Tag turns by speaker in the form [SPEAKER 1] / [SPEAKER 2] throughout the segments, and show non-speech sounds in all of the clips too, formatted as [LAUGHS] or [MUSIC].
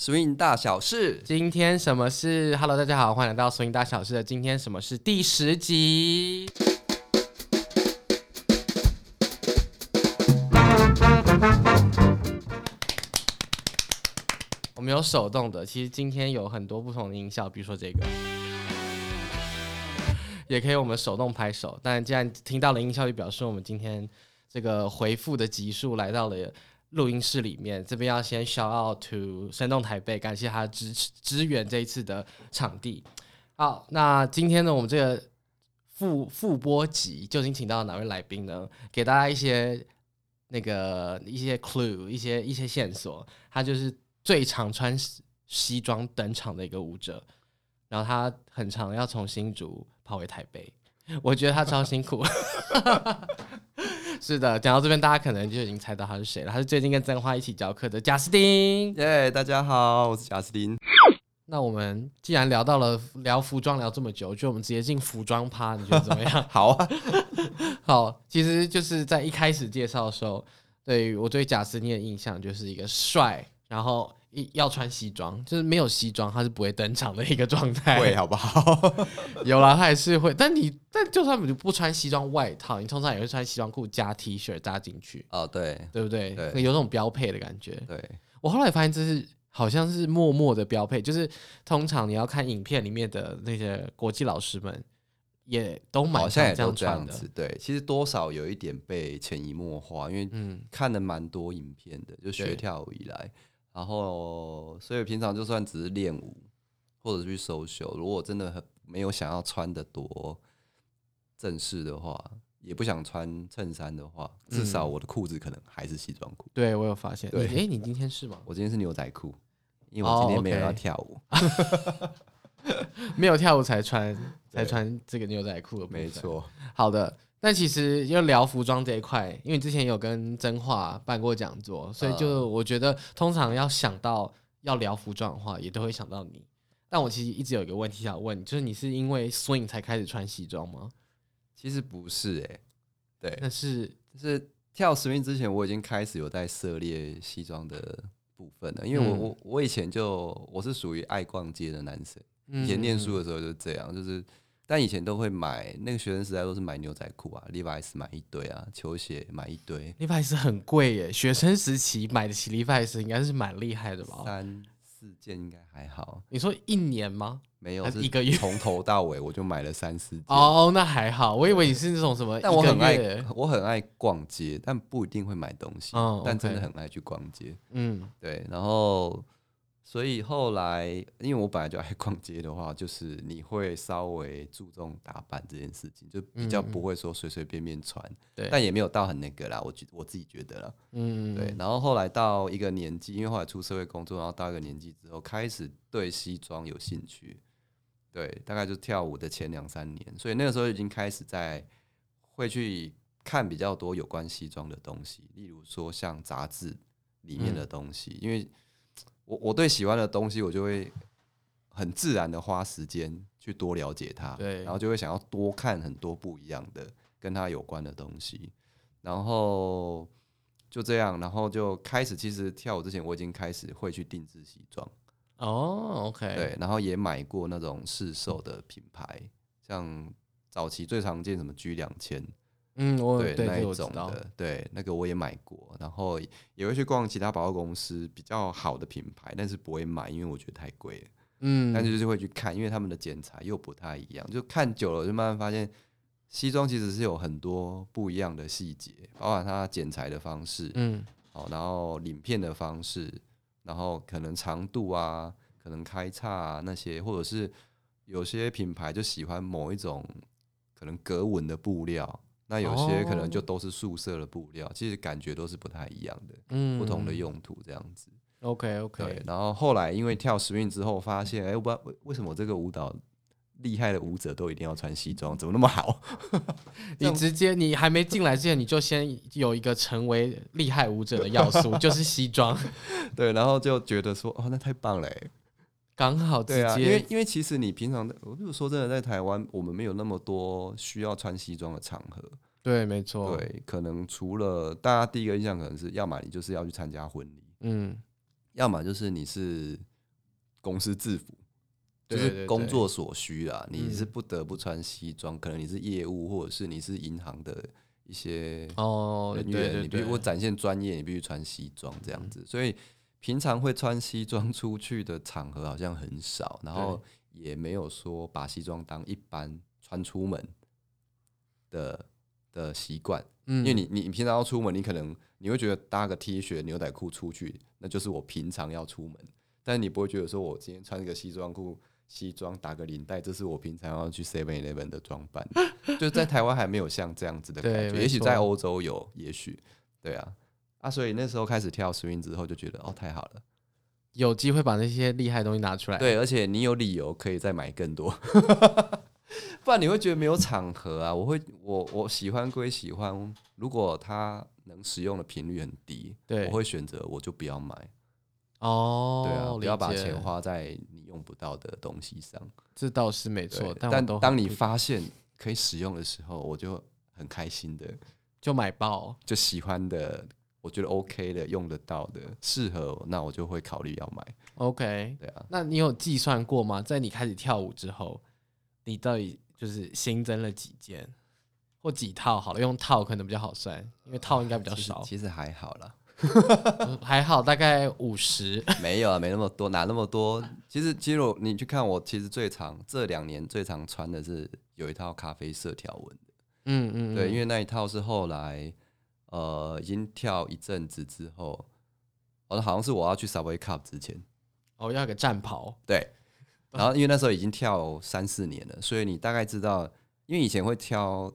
[SPEAKER 1] swing 大小事，
[SPEAKER 2] 今天什么事？Hello，大家好，欢迎来到《swing 大小事》的今天什么事第十集。我们有手动的，其实今天有很多不同的音效，比如说这个，也可以我们手动拍手。但既然听到了音效，就表示我们今天这个回复的集数来到了录音室里面。这边要先 shout out to 生动台北，感谢他支持支援这一次的场地。好，那今天呢，我们这个复复播集究竟请到哪位来宾呢？给大家一些那个一些 clue，一些一些线索。他就是最常穿西西装登场的一个舞者，然后他很常要从新竹跑回台北，我觉得他超辛苦。[LAUGHS] [LAUGHS] 是的，讲到这边，大家可能就已经猜到他是谁了。他是最近跟曾花一起教课的贾斯汀。
[SPEAKER 1] 耶，大家好，我是贾斯汀。
[SPEAKER 2] 那我们既然聊到了聊服装聊这么久，就我们直接进服装趴，你觉得怎么样？[LAUGHS]
[SPEAKER 1] 好啊，[LAUGHS]
[SPEAKER 2] 好，其实就是在一开始介绍的时候，对于我对贾斯汀的印象就是一个帅，然后一要穿西装，就是没有西装他是不会登场的一个状态。
[SPEAKER 1] 会 [LAUGHS] 好不好？[LAUGHS]
[SPEAKER 2] 有啦，他还是会，但你但就算你不穿西装外套，你通常也会穿西装裤加 T 恤扎进去，
[SPEAKER 1] 哦，对
[SPEAKER 2] 对不对？
[SPEAKER 1] 对
[SPEAKER 2] 有种标配的感觉。
[SPEAKER 1] 对，
[SPEAKER 2] 我后来发现这是好像是默默的标配，就是通常你要看影片里面的那些国际老师们，也都蛮
[SPEAKER 1] 好像也
[SPEAKER 2] 常这样
[SPEAKER 1] 都这样。子。对，其实多少有一点被潜移默化，因为
[SPEAKER 2] 嗯，
[SPEAKER 1] 看了蛮多影片的，就学
[SPEAKER 2] 对
[SPEAKER 1] 跳舞以来，然后所以平常就算只是练舞或者去 social，如果真的很没有想要穿的多正式的话，也不想穿衬衫的话，至少
[SPEAKER 2] 嗯
[SPEAKER 1] 我的裤子可能还是西装裤。
[SPEAKER 2] 对我有发现。
[SPEAKER 1] 对
[SPEAKER 2] 你哎，你今天是吗？[LAUGHS]
[SPEAKER 1] 我今天是牛仔裤，因为
[SPEAKER 2] 哦
[SPEAKER 1] 我今天没有
[SPEAKER 2] OK
[SPEAKER 1] 要跳舞。[LAUGHS]
[SPEAKER 2] 没有跳舞才穿 [LAUGHS] 才穿这个牛仔裤的部分。
[SPEAKER 1] 没。错，
[SPEAKER 2] 好的，但其实要聊服装这一块，因为之前有跟真话办过讲座，所以就
[SPEAKER 1] 嗯
[SPEAKER 2] 我觉得通常要想到要聊服装的话，也都会想到你。但我其实一直有一个问题想问，就是你是因为 swing 才开始穿西装吗？
[SPEAKER 1] 其实不是诶、对，
[SPEAKER 2] 那是
[SPEAKER 1] 就是跳 swing 之前，我已经开始有在涉猎西装的部分了，因为我、
[SPEAKER 2] 嗯
[SPEAKER 1] 我我以前就我是属于爱逛街的男生，
[SPEAKER 2] 嗯
[SPEAKER 1] 以前念书的时候就是这样，就是但以前都会买那个学生时代都是买牛仔裤啊，Levi's 买一堆啊，球鞋买一堆
[SPEAKER 2] ，Levi's 很贵耶，学生时期买得起 Levi's 应该是蛮厉害的吧？
[SPEAKER 1] 三四件应该还好，
[SPEAKER 2] 你说一年吗？
[SPEAKER 1] 没有是
[SPEAKER 2] 一个月
[SPEAKER 1] 从头到尾我就买了三四件。
[SPEAKER 2] 哦，那还好，我以为你是那种什么，
[SPEAKER 1] 但我很爱我很爱逛街，但不一定会买东西。
[SPEAKER 2] 嗯
[SPEAKER 1] 但真的很爱去逛街。
[SPEAKER 2] 嗯
[SPEAKER 1] 对，然后所以后来，因为我本来就爱逛街的话，就是你会稍微注重打扮这件事情，就比较
[SPEAKER 2] 嗯
[SPEAKER 1] 不会说随随便便穿，
[SPEAKER 2] 对
[SPEAKER 1] 但也没有到很那个啦，我觉我自己觉得啦。
[SPEAKER 2] 嗯，
[SPEAKER 1] 对，然后后来到一个年纪，因为后来出社会工作，然后到一个年纪之后，开始对西装有兴趣。对，大概就跳舞的前两三年，所以那个时候已经开始在会去看比较多有关西装的东西，例如说像杂志里面的
[SPEAKER 2] 嗯
[SPEAKER 1] 东西，因为我我对喜欢的东西，我就会很自然的花时间去多了解它，
[SPEAKER 2] 对
[SPEAKER 1] 然后就会想要多看很多不一样的跟它有关的东西，然后就这样，然后就开始，其实跳舞之前我已经开始会去定制西装，
[SPEAKER 2] 哦，OK，
[SPEAKER 1] 对，然后也买过那种市售的品牌，像早期最常见什么 G 两千，
[SPEAKER 2] 嗯，我
[SPEAKER 1] 对
[SPEAKER 2] 对
[SPEAKER 1] 那一种的，对，那个我也买过，然后也会去逛其他百货公司比较好的品牌，但是不会买，因为我觉得太贵了。
[SPEAKER 2] 嗯，
[SPEAKER 1] 但是就是会去看，因为他们的剪裁又不太一样，就看久了就慢慢发现，西装其实是有很多不一样的细节，包括它剪裁的方式，
[SPEAKER 2] 嗯。
[SPEAKER 1] 好，然后领片的方式，然后可能长度啊，可能开叉啊那些，或者是有些品牌就喜欢某一种可能格纹的布料，那有些可能就
[SPEAKER 2] 哦
[SPEAKER 1] 都是素色的布料，其实感觉都是不太一样的，
[SPEAKER 2] 嗯，
[SPEAKER 1] 不同的用途这样子。
[SPEAKER 2] OK OK
[SPEAKER 1] 然后后来因为跳 swing 之后，发现哎，我不知道为为什么这个舞蹈厉害的舞者都一定要穿西装，怎么那么好？[LAUGHS]
[SPEAKER 2] 你直接你还没进来之前，你就先有一个成为厉害舞者的要素，[LAUGHS] 就是西装，[LAUGHS]
[SPEAKER 1] 对，然后就觉得说，哦，那太棒了欸。
[SPEAKER 2] 刚好直
[SPEAKER 1] 对啊，因为因为其实你平常的，我就说真的，在台湾我们没有那么多需要穿西装的场合。
[SPEAKER 2] 对，没错，
[SPEAKER 1] 对，可能除了大家第一个印象可能是，要么你就是要去参加婚礼，
[SPEAKER 2] 嗯。
[SPEAKER 1] 要么就是你是公司制服，就是工作所需啦，你是
[SPEAKER 2] 嗯
[SPEAKER 1] 不得不穿西装，可能你是业务或者是你是银行的一些
[SPEAKER 2] 哦，对
[SPEAKER 1] 人员，你必须我展现专业，你必须穿西装这样子，所以平常会穿西装出去的场合好像很少，然后也没有说把西装当一般穿出门的的习惯，
[SPEAKER 2] 嗯。
[SPEAKER 1] 因为你你你平常要出门，你可能你会觉得搭个 T 恤牛仔裤出去，那就是我平常要出门，但是你不会觉得说我今天穿一个西装裤。西装打个领带，这是我平常要去 Seven Eleven 的装扮，[LAUGHS] 就在台湾还没有像这样子的感觉，也许在欧洲有，也许。对啊，啊，所以那时候开始跳 swing 之后，就觉得哦，太好了，
[SPEAKER 2] 有机会把那些厉害的东西拿出来。
[SPEAKER 1] 对，而且你有理由可以再买更多，[LAUGHS] 不然你会觉得没有场合啊。我会，我我喜欢归喜欢，如果它能使用的频率很低，
[SPEAKER 2] 对
[SPEAKER 1] 我会选择我就不要买，
[SPEAKER 2] 哦，
[SPEAKER 1] 对啊，不要把钱，花在你用不到的东西上。
[SPEAKER 2] 这倒是没错。但
[SPEAKER 1] 当你发现可以使用的时候，我就很开心的，
[SPEAKER 2] 就买爆，
[SPEAKER 1] 就喜欢的，我觉得 OK 的，用得到的，适合我，那我就会考虑要买。
[SPEAKER 2] OK，
[SPEAKER 1] 对啊，
[SPEAKER 2] 那你有计算过吗？在你开始跳舞之后，你到底就是新增了几件或几套？好了，用套可能比较好算，因为套应该比较少，
[SPEAKER 1] 其实还好啦。[LAUGHS]
[SPEAKER 2] 呃还好，大概五十。[LAUGHS]
[SPEAKER 1] 没有啊，没那么多，哪那么多？其实，其实我你去看我，其实最常这两年最常穿的是有一套咖啡色条纹的，
[SPEAKER 2] 嗯嗯，
[SPEAKER 1] 对，
[SPEAKER 2] 嗯
[SPEAKER 1] 因为那一套是后来呃已经跳一阵子之后，哦，好像是我要去 Subway Cup 之前，
[SPEAKER 2] 哦要有个战袍，
[SPEAKER 1] 对，然后因为那时候已经跳三四年了，所以你大概知道，因为以前会挑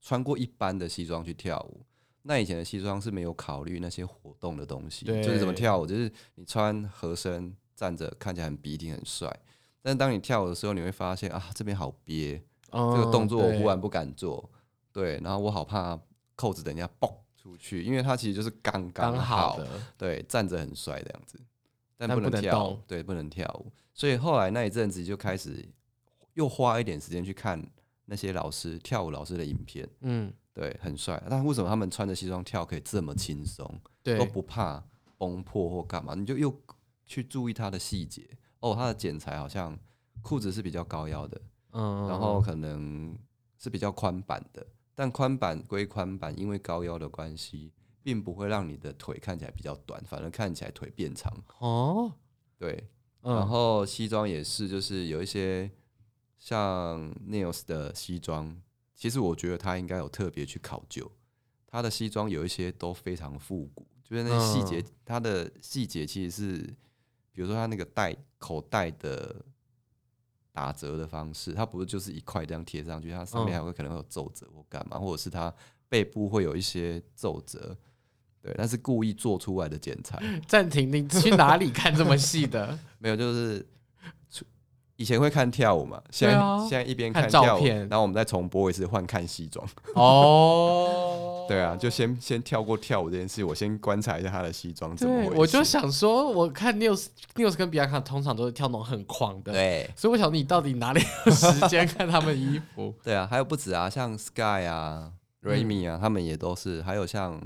[SPEAKER 1] 穿过一般的西装去跳舞。那以前的西装是没有考虑那些活动的东西，就是怎么跳舞，就是你穿合身站着看起来很笔挺很帅，但是当你跳舞的时候，你会发现啊这边好憋，
[SPEAKER 2] 这
[SPEAKER 1] 这个动作我忽
[SPEAKER 2] 然
[SPEAKER 1] 然不敢做，对，然后我好怕扣子等一下爆出去，因为他其实就是刚
[SPEAKER 2] 刚
[SPEAKER 1] 好
[SPEAKER 2] 好的，
[SPEAKER 1] 对，站着很帅这样子，但
[SPEAKER 2] 但不能
[SPEAKER 1] 跳舞，对，不能跳舞。所以后来那一阵子就开始又花一点时间去看那些老师跳舞老师的影片，
[SPEAKER 2] 嗯，
[SPEAKER 1] 对，很帅。但为什么他们穿着西装跳可以这么轻松，
[SPEAKER 2] 对。
[SPEAKER 1] 都，不怕崩破或干嘛？你就又去注意他的细节。哦，他的剪裁好像裤子是比较高腰的，
[SPEAKER 2] 嗯，
[SPEAKER 1] 然后可能是比较宽版的，但宽版归宽版，因为高腰的关系，并不会让你的腿看起来比较短，反而看起来腿变长。
[SPEAKER 2] 哦，
[SPEAKER 1] 对，
[SPEAKER 2] 嗯。
[SPEAKER 1] 然后西装也是，就是有一些像 Nails 的西装，其实我觉得他应该有特别去考究，他的西装有一些都非常复古，就是那些细节，它的细节其实是，比如说他那个带口袋的打折的方式，它不是就是一块这样贴上去，它上面
[SPEAKER 2] 嗯
[SPEAKER 1] 还会可能会有皱褶或干嘛，或者是它背部会有一些皱褶。对，那是故意做出来的剪裁，[LAUGHS]
[SPEAKER 2] 暂停，你去哪里看这么细的？[LAUGHS]
[SPEAKER 1] 没有，就是出以前会看跳舞嘛，现在、
[SPEAKER 2] 对啊
[SPEAKER 1] 现在一边
[SPEAKER 2] 看
[SPEAKER 1] 看跳舞，
[SPEAKER 2] 照片
[SPEAKER 1] 然后我们再重播一次换看西装。
[SPEAKER 2] 哦，[LAUGHS]
[SPEAKER 1] 对啊，就先先跳过跳舞这件事，我先观察一下他的西装怎么回
[SPEAKER 2] 对，
[SPEAKER 1] 事。
[SPEAKER 2] 我就想说，我看 news news 跟比亚卡通常都是跳那种很狂的，
[SPEAKER 1] 对
[SPEAKER 2] 所以我想你到底哪里有时间看他们衣服？[LAUGHS]
[SPEAKER 1] 对啊，还有不止啊，像 Sky 啊、
[SPEAKER 2] 嗯
[SPEAKER 1] 啊，他们也都是，还有像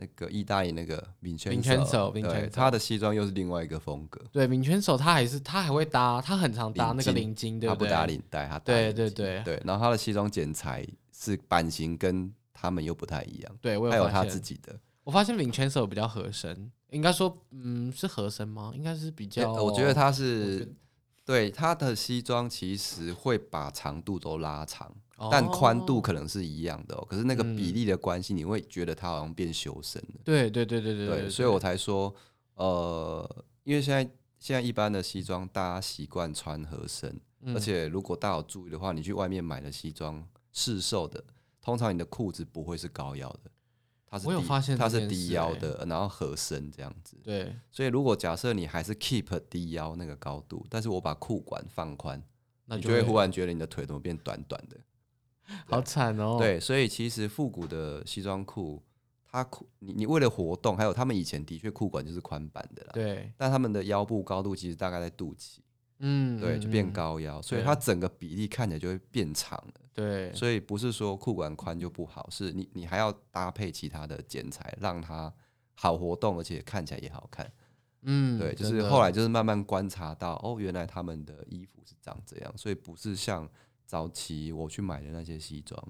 [SPEAKER 1] 那个意大利那个
[SPEAKER 2] Vincenzo，
[SPEAKER 1] 对他的西装又是另外一个风格，
[SPEAKER 2] 对，敏拳手他还是他还会搭，他很常搭那个
[SPEAKER 1] 领
[SPEAKER 2] 领巾，对
[SPEAKER 1] 他不搭？领带，他打
[SPEAKER 2] 对对对。
[SPEAKER 1] 对，然后他的西装剪裁是版型跟他们又不太一样，
[SPEAKER 2] 对我
[SPEAKER 1] 还有他
[SPEAKER 2] 有发现。
[SPEAKER 1] 自己的。
[SPEAKER 2] 我发现敏拳手比较合身，应该说，嗯，是合身吗？应该是比较，
[SPEAKER 1] 我觉得他是对他的西装其实会把长度都拉长，
[SPEAKER 2] 哦
[SPEAKER 1] 但宽度可能是一样的、哦。可是那个比
[SPEAKER 2] 嗯
[SPEAKER 1] 例的关系，你会觉得它好像变修身了。
[SPEAKER 2] 对对对对对
[SPEAKER 1] 对，所以我才说，呃，因为现在现在一般的西装大家习惯穿合身，
[SPEAKER 2] 嗯
[SPEAKER 1] 而且如果大家有注意的话，你去外面买的西装市售的，通常你的裤子不会是高腰的，它是低
[SPEAKER 2] 我有发现
[SPEAKER 1] 它是低腰的，然后合身这样子。
[SPEAKER 2] 对
[SPEAKER 1] 所以如果假设你还是 keep 低腰那个高度，但是我把裤管放宽，
[SPEAKER 2] 那
[SPEAKER 1] 你就会忽然觉得你的腿怎么变短短的。
[SPEAKER 2] 好惨哦。
[SPEAKER 1] 对，所以其实复古的西装裤，它裤你你为了活动，还有他们以前的确裤管就是宽版的啦，
[SPEAKER 2] 对，
[SPEAKER 1] 但他们的腰部高度其实大概在肚脐，
[SPEAKER 2] 嗯，
[SPEAKER 1] 对，
[SPEAKER 2] 嗯
[SPEAKER 1] 就变
[SPEAKER 2] 嗯
[SPEAKER 1] 高腰，所以它整个比例看起来就会变长了。
[SPEAKER 2] 对，
[SPEAKER 1] 所以不是说裤管宽就不好，是你你还要搭配其他的剪裁，让它好活动，而且看起来也好看。
[SPEAKER 2] 嗯，
[SPEAKER 1] 对，就是后来就是慢慢观察到，哦，原来他们的衣服是长这样，所以不是像早期我去买的那些西装。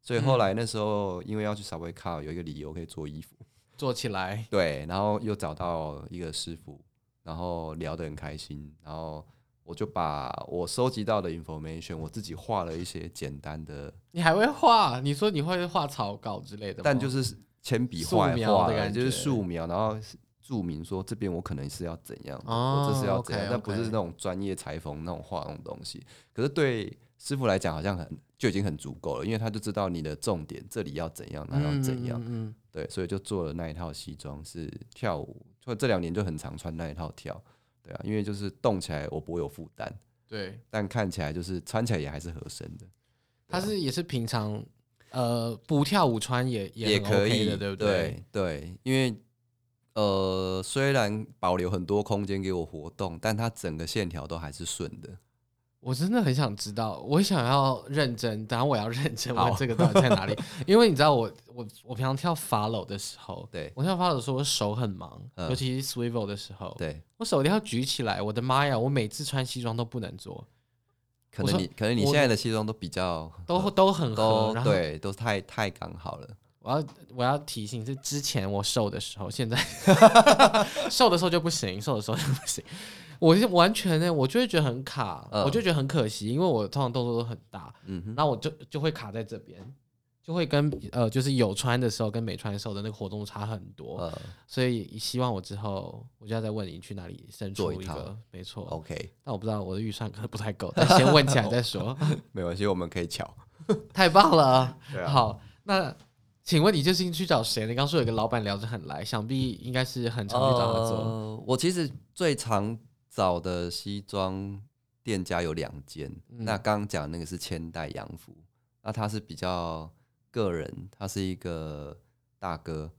[SPEAKER 1] 所以后来那时候，因为要去 Subway Car，有一个理由可以做衣服，
[SPEAKER 2] 做起来，
[SPEAKER 1] 对，然后又找到一个师傅，然后聊得很开心，然后我就把我收集到的 information，我自己画了一些简单的，
[SPEAKER 2] 你还会画？你说你会画草稿之类的吗？
[SPEAKER 1] 但就是铅笔
[SPEAKER 2] 素
[SPEAKER 1] 画一画的，
[SPEAKER 2] 描的感
[SPEAKER 1] 就是素描，然后注明说这边我可能是要怎样，
[SPEAKER 2] 哦
[SPEAKER 1] 我这是要怎样但不是那种专业裁缝那种画那种东西。可是对师傅来讲，好像很就已经很足够了，因为他就知道你的重点，这里要怎样，那要怎样。
[SPEAKER 2] 嗯嗯嗯
[SPEAKER 1] 对，所以就做了那一套西装，是跳舞，就这两年就很常穿那一套跳。对啊，因为就是动起来我不会有负担，
[SPEAKER 2] 对，
[SPEAKER 1] 但看起来就是穿起来也还是合身的。
[SPEAKER 2] 他是也是平常呃不跳舞穿也
[SPEAKER 1] 也可以
[SPEAKER 2] 的，对不
[SPEAKER 1] 对？对，因为呃，虽然保留很多空间给我活动，但它整个线条都还是顺的。
[SPEAKER 2] 我真的很想知道，我想要认真，当然我要认真问
[SPEAKER 1] 好
[SPEAKER 2] 这个到底在哪里，[LAUGHS] 因为你知道我我我平常跳 follow 的时候，
[SPEAKER 1] 对
[SPEAKER 2] 我跳 follow 的时候我手很忙，
[SPEAKER 1] 嗯
[SPEAKER 2] 尤其是 swivel 的时候，
[SPEAKER 1] 对，
[SPEAKER 2] 我手一定要举起来，我的妈呀，我每次穿西装都不能做，
[SPEAKER 1] 可能你可能你
[SPEAKER 2] 我
[SPEAKER 1] 现在的西装都比较 [LAUGHS]
[SPEAKER 2] 都都很合，
[SPEAKER 1] 对，都太太刚好了。
[SPEAKER 2] 我要我要提醒是之前我瘦的时候，现在 [LAUGHS] 瘦的时候就不行，瘦的时候就不行。我是完全呢，我就会觉得很卡，
[SPEAKER 1] 嗯
[SPEAKER 2] 我就觉得很可惜，因为我通常动作都很大，
[SPEAKER 1] 嗯哼，
[SPEAKER 2] 那我就就会卡在这边，就会跟呃就是有穿的时候跟没穿的时候的那个活动差很多，
[SPEAKER 1] 呃
[SPEAKER 2] 所以希望我之后我就要再问你去哪里生出
[SPEAKER 1] 做一
[SPEAKER 2] 个，没错。
[SPEAKER 1] ，OK，
[SPEAKER 2] 但我不知道我的预算可能不太够，但 [LAUGHS] 先问起来再说。[LAUGHS]
[SPEAKER 1] 没关系，我们可以巧。[LAUGHS]
[SPEAKER 2] 太棒了！
[SPEAKER 1] 对啊
[SPEAKER 2] 好，那请问你最近去找谁？你刚说有个老板聊得很来，想必应该是很常去找他做。
[SPEAKER 1] 呃我其实最常找的西装店家有两间，
[SPEAKER 2] 嗯。
[SPEAKER 1] 那刚刚讲那个是千代洋服，那他是比较个人，他是一个大哥，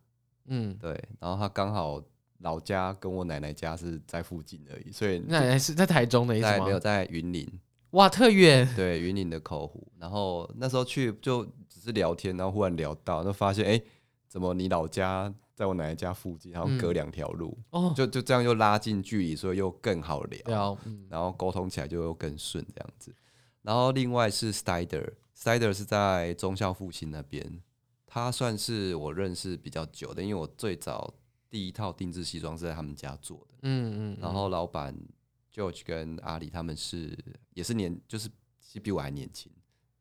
[SPEAKER 2] 嗯，
[SPEAKER 1] 对，然后他刚好老家跟我奶奶家是在附近而已，所以
[SPEAKER 2] 奶奶是在台中的意思吗？
[SPEAKER 1] 在没有在云林，
[SPEAKER 2] 哇，特远。
[SPEAKER 1] 对云林的口湖，然后那时候去就只是聊天，然后忽然聊到，就发现哎、诶怎么你老家在我奶奶家附近，然后隔两条路，
[SPEAKER 2] 哦，
[SPEAKER 1] 就就这样又拉近距离，所以又更好聊，
[SPEAKER 2] 聊，嗯，
[SPEAKER 1] 然后沟通起来就又更顺这样子。然后另外是 Stider，Stider 是在中校复兴那边，他算是我认识比较久的，因为我最早第一套定制西装是在他们家做的。
[SPEAKER 2] 嗯嗯，
[SPEAKER 1] 然后老板 George 跟阿里他们是也是年，就是其实比我还年轻，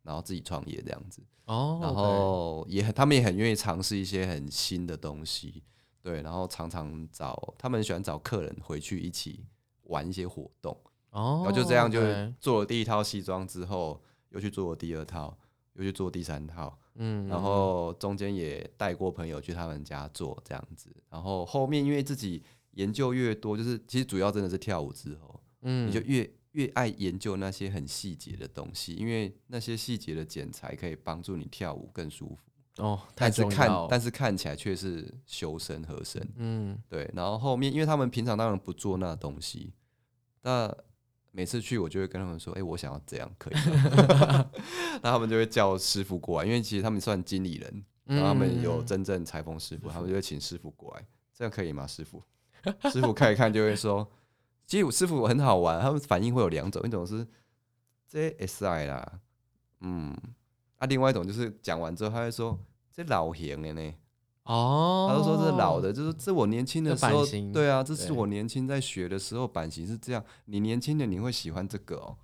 [SPEAKER 1] 然后自己创业这样子，
[SPEAKER 2] 哦，
[SPEAKER 1] 然后也很他们也很愿意尝试一些很新的东西，对，然后常常找他们喜欢找客人回去一起玩一些活动，
[SPEAKER 2] 哦，
[SPEAKER 1] 然后就这样就做了第一套西装之后，又去做了第二套，又去做第三套，
[SPEAKER 2] 嗯，
[SPEAKER 1] 然后中间也带过朋友去他们家做这样子，然后后面因为自己研究越多，就是其实主要真的是跳舞之后，
[SPEAKER 2] 嗯，
[SPEAKER 1] 你就越越爱研究那些很细节的东西，因为那些细节的剪裁可以帮助你跳舞更舒服，
[SPEAKER 2] 哦，太
[SPEAKER 1] 但是看，但是看起来却是修身合身，
[SPEAKER 2] 嗯，
[SPEAKER 1] 对，然后后面因为他们平常当然不做那东西，那每次去我就会跟他们说，哎、我想要这样，可以吗？[LAUGHS] 那他们就会叫师傅过来，因为其实他们算经理人，然后他们有
[SPEAKER 2] 嗯
[SPEAKER 1] 真正裁缝师傅，他们就会请师傅过来，这样可以吗？师傅，师傅看一看就会说，其实我师傅很好玩，他们反应会有两种，一种是这 S I 啦，嗯，啊，另外一种就是讲完之后他会说这老型的呢。
[SPEAKER 2] 哦，
[SPEAKER 1] 他就说这是老的，就是这我年轻的时候
[SPEAKER 2] 这版，型
[SPEAKER 1] 对啊，这是我年轻在学的时候版型是这样。你年轻的你会喜欢这个哦，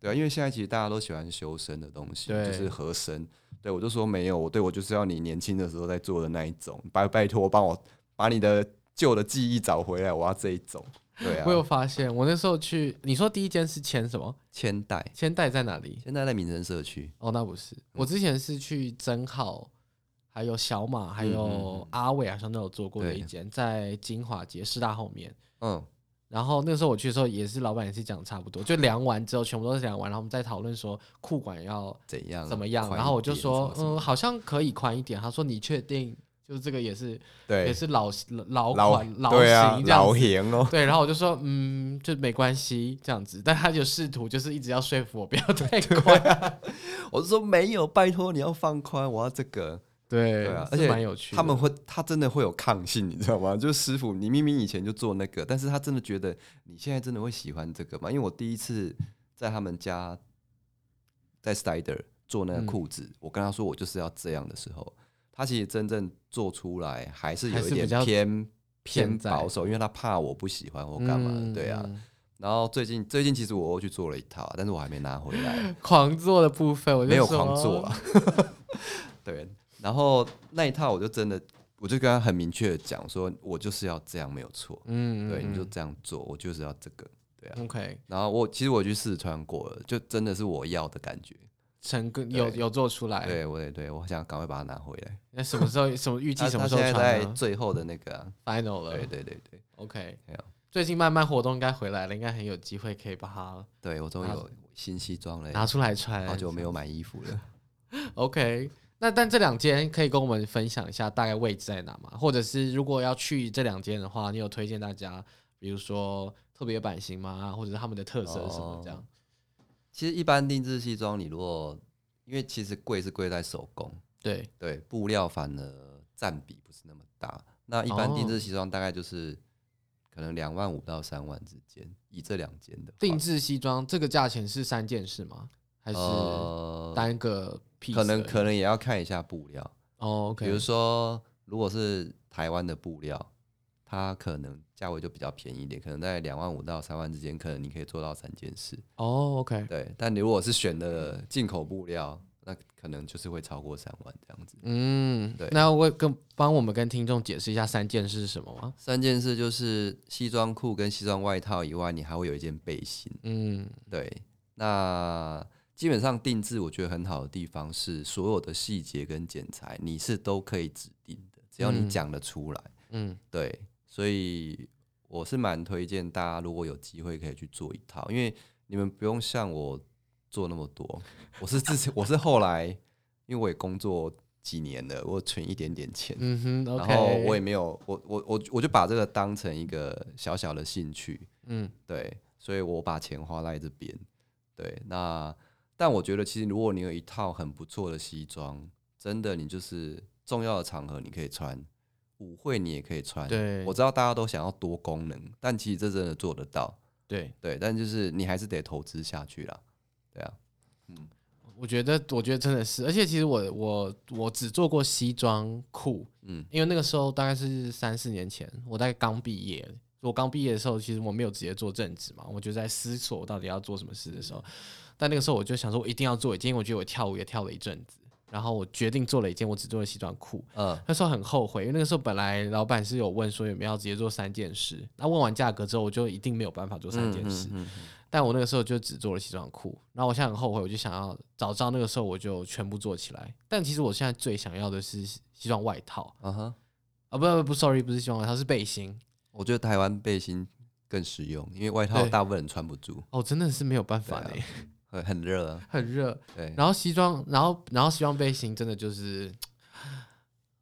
[SPEAKER 1] 对啊，因为现在其实大家都喜欢修身的东西，就是合身。对我就说没有，我对我就是要你年轻的时候在做的那一种，拜拜托帮我把你的旧的记忆找回来，我要这一种。对啊，
[SPEAKER 2] 我有发现，我那时候去，你说第一间是千什么？
[SPEAKER 1] 千代，
[SPEAKER 2] 千代在哪里？
[SPEAKER 1] 千代在民生社区，
[SPEAKER 2] 哦，那不
[SPEAKER 1] 嗯
[SPEAKER 2] 是，我之前是去真好，还有小马，还有
[SPEAKER 1] 嗯
[SPEAKER 2] 阿伟，好像都有做过的一间，在金华街师大后面。
[SPEAKER 1] 嗯，
[SPEAKER 2] 然后那时候我去的时候，也是老板也是讲差不多，就量完之后全部都是量完，然后我们再讨论说裤管要
[SPEAKER 1] 怎样
[SPEAKER 2] 怎么样，然后我就说，嗯，好像可以宽一点。他说你确定？就是这个也是
[SPEAKER 1] 对
[SPEAKER 2] 也是老老
[SPEAKER 1] 老
[SPEAKER 2] 款老
[SPEAKER 1] 对啊老
[SPEAKER 2] 型这样子。
[SPEAKER 1] 型哦，
[SPEAKER 2] 对，然后我就说，嗯，就没关系这样子，但他就试图就是一直要说服我不要 [LAUGHS] 太宽。[LAUGHS]
[SPEAKER 1] 我就说没有，拜托你要放宽，我要这个。[LAUGHS]
[SPEAKER 2] 对
[SPEAKER 1] 对啊，而且
[SPEAKER 2] 蛮有趣。
[SPEAKER 1] 他们会，他真的会有抗性，你知道吗？就是师傅，你明明以前就做那个，但是他真的觉得你现在真的会喜欢这个吗？因为我第一次在他们家，在 Stider 做那个
[SPEAKER 2] 嗯
[SPEAKER 1] 裤子，我跟他说我就是要这样的时候，他其实真正做出来还是有一点偏偏保守，因为他怕我不喜欢或干嘛对啊。
[SPEAKER 2] 嗯
[SPEAKER 1] 然后最近最近其实我又去做了一套，但是我还没拿回来。[LAUGHS]
[SPEAKER 2] 狂做的部分，我就
[SPEAKER 1] 没有狂做啊。[LAUGHS] 对，然后那一套我就真的，我就跟他很明确的讲说，我就是要这样，没有错。
[SPEAKER 2] 嗯，
[SPEAKER 1] 对，
[SPEAKER 2] 嗯
[SPEAKER 1] 你就这样做，我就是要这个。对啊
[SPEAKER 2] ，OK，
[SPEAKER 1] 然后我其实我去试穿过了，就真的是我要的感觉。
[SPEAKER 2] 成功有有做出来。
[SPEAKER 1] 对，我也对我想赶快把它拿回来。
[SPEAKER 2] 那 [LAUGHS] 什么时候什么预计什么时候穿
[SPEAKER 1] 最后的那个啊？[LAUGHS]
[SPEAKER 2] Final 了。
[SPEAKER 1] 对对对对
[SPEAKER 2] OK，
[SPEAKER 1] 对啊
[SPEAKER 2] 最近慢慢活动应该回来了，应该很有机会可以把它
[SPEAKER 1] 对，我终于有新西装了，
[SPEAKER 2] 拿出来穿。
[SPEAKER 1] 好久没有买衣服了。[LAUGHS]
[SPEAKER 2] OK，那但这两间可以跟我们分享一下大概位置在哪吗？或者是如果要去这两间的话，你有推荐大家，比如说特别版型吗？或者是他们的特色是什么这样？
[SPEAKER 1] 其实一般定制西装，你如果因为其实贵是贵在手工，
[SPEAKER 2] 对，
[SPEAKER 1] 对，布料反而占比不是那么大。那一般定
[SPEAKER 2] 哦
[SPEAKER 1] 制西装大概就是可能两万五到三万之间，以这两件的
[SPEAKER 2] 定制西装这个价钱是三件式吗？还是
[SPEAKER 1] 呃，
[SPEAKER 2] 单个？
[SPEAKER 1] 可能可能也要看一下布料，
[SPEAKER 2] 哦
[SPEAKER 1] 比如说如果是台湾的布料，它可能价位就比较便宜一点，可能在两万五到三万之间，可能你可以做到三件事。
[SPEAKER 2] 哦，OK，
[SPEAKER 1] 对，但你如果是选的进口布料，那可能就是会超过三万这样子。
[SPEAKER 2] 嗯，
[SPEAKER 1] 对
[SPEAKER 2] 那我跟帮我们跟听众解释一下三件事是什么吗？
[SPEAKER 1] 三件事就是西装裤跟西装外套以外，你还会有一件背心。
[SPEAKER 2] 嗯，
[SPEAKER 1] 对，那基本上定制我觉得很好的地方是，所有的细节跟剪裁你是都可以指定的，只要你
[SPEAKER 2] 嗯
[SPEAKER 1] 讲得出来。
[SPEAKER 2] 嗯，
[SPEAKER 1] 对，所以我是蛮推荐大家，如果有机会可以去做一套，因为你们不用像我做那么多，我是自己，[LAUGHS] 我是后来，因为我也工作几年了，我存一点点钱，
[SPEAKER 2] 嗯哼
[SPEAKER 1] 然后我也没有，我我我我就把这个当成一个小小的兴趣，
[SPEAKER 2] 嗯
[SPEAKER 1] 对，所以我把钱花在这边。对，那但我觉得其实如果你有一套很不错的西装，真的你就是重要的场合你可以穿，舞会你也可以穿。
[SPEAKER 2] 对
[SPEAKER 1] 我知道大家都想要多功能，但其实这真的做得到。
[SPEAKER 2] 对，
[SPEAKER 1] 对，但就是你还是得投资下去啦。对啊，嗯
[SPEAKER 2] 我觉得，我觉得真的是，而且其实我我我只做过西装裤，
[SPEAKER 1] 嗯
[SPEAKER 2] 因为那个时候大概是三四年前，我大概刚毕业。我刚毕业的时候，其实我没有直接做正职嘛，我就在思索我到底要做什么事的时候。但那个时候我就想说，我一定要做因为我觉得我跳舞也跳了一阵子，然后我决定做了一件，我只做了西装裤。
[SPEAKER 1] 嗯
[SPEAKER 2] 那时候很后悔，因为那个时候本来老板是有问说有没有要直接做三件事，那问完价格之后，我就一定没有办法做三件事。
[SPEAKER 1] 嗯嗯
[SPEAKER 2] 但我那个时候就只做了西装裤，然后我现在很后悔，我就想要早知道那个时候我就全部做起来。但其实我现在最想要的是西装外套
[SPEAKER 1] 嗯哼，
[SPEAKER 2] 啊，不不不，sorry，不是西装外套，是背心。
[SPEAKER 1] 我觉得台湾背心更实用，因为外套大部分人穿不住，
[SPEAKER 2] 哦，真的是没有办法
[SPEAKER 1] 对
[SPEAKER 2] 呢，
[SPEAKER 1] 很很热啊。
[SPEAKER 2] 很热。
[SPEAKER 1] 对，
[SPEAKER 2] 然后西装，然后然后西装背心真的就是，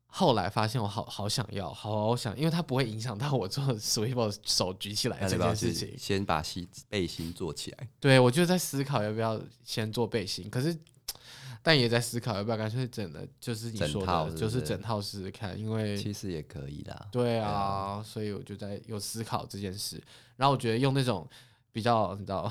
[SPEAKER 2] 后来发现我好好想要，好想，因为它不会影响到我做 swivel 手举起来这件事情。
[SPEAKER 1] 先把西背心做起来。
[SPEAKER 2] 对，我就在思考要不要先做背心，可是但也在思考要不要干脆整的，就是你说的，就是是整套试试看，因为
[SPEAKER 1] 其实也可以啦。
[SPEAKER 2] 对啊，所以我就在有思考这件事。然后我觉得用那种比较你知道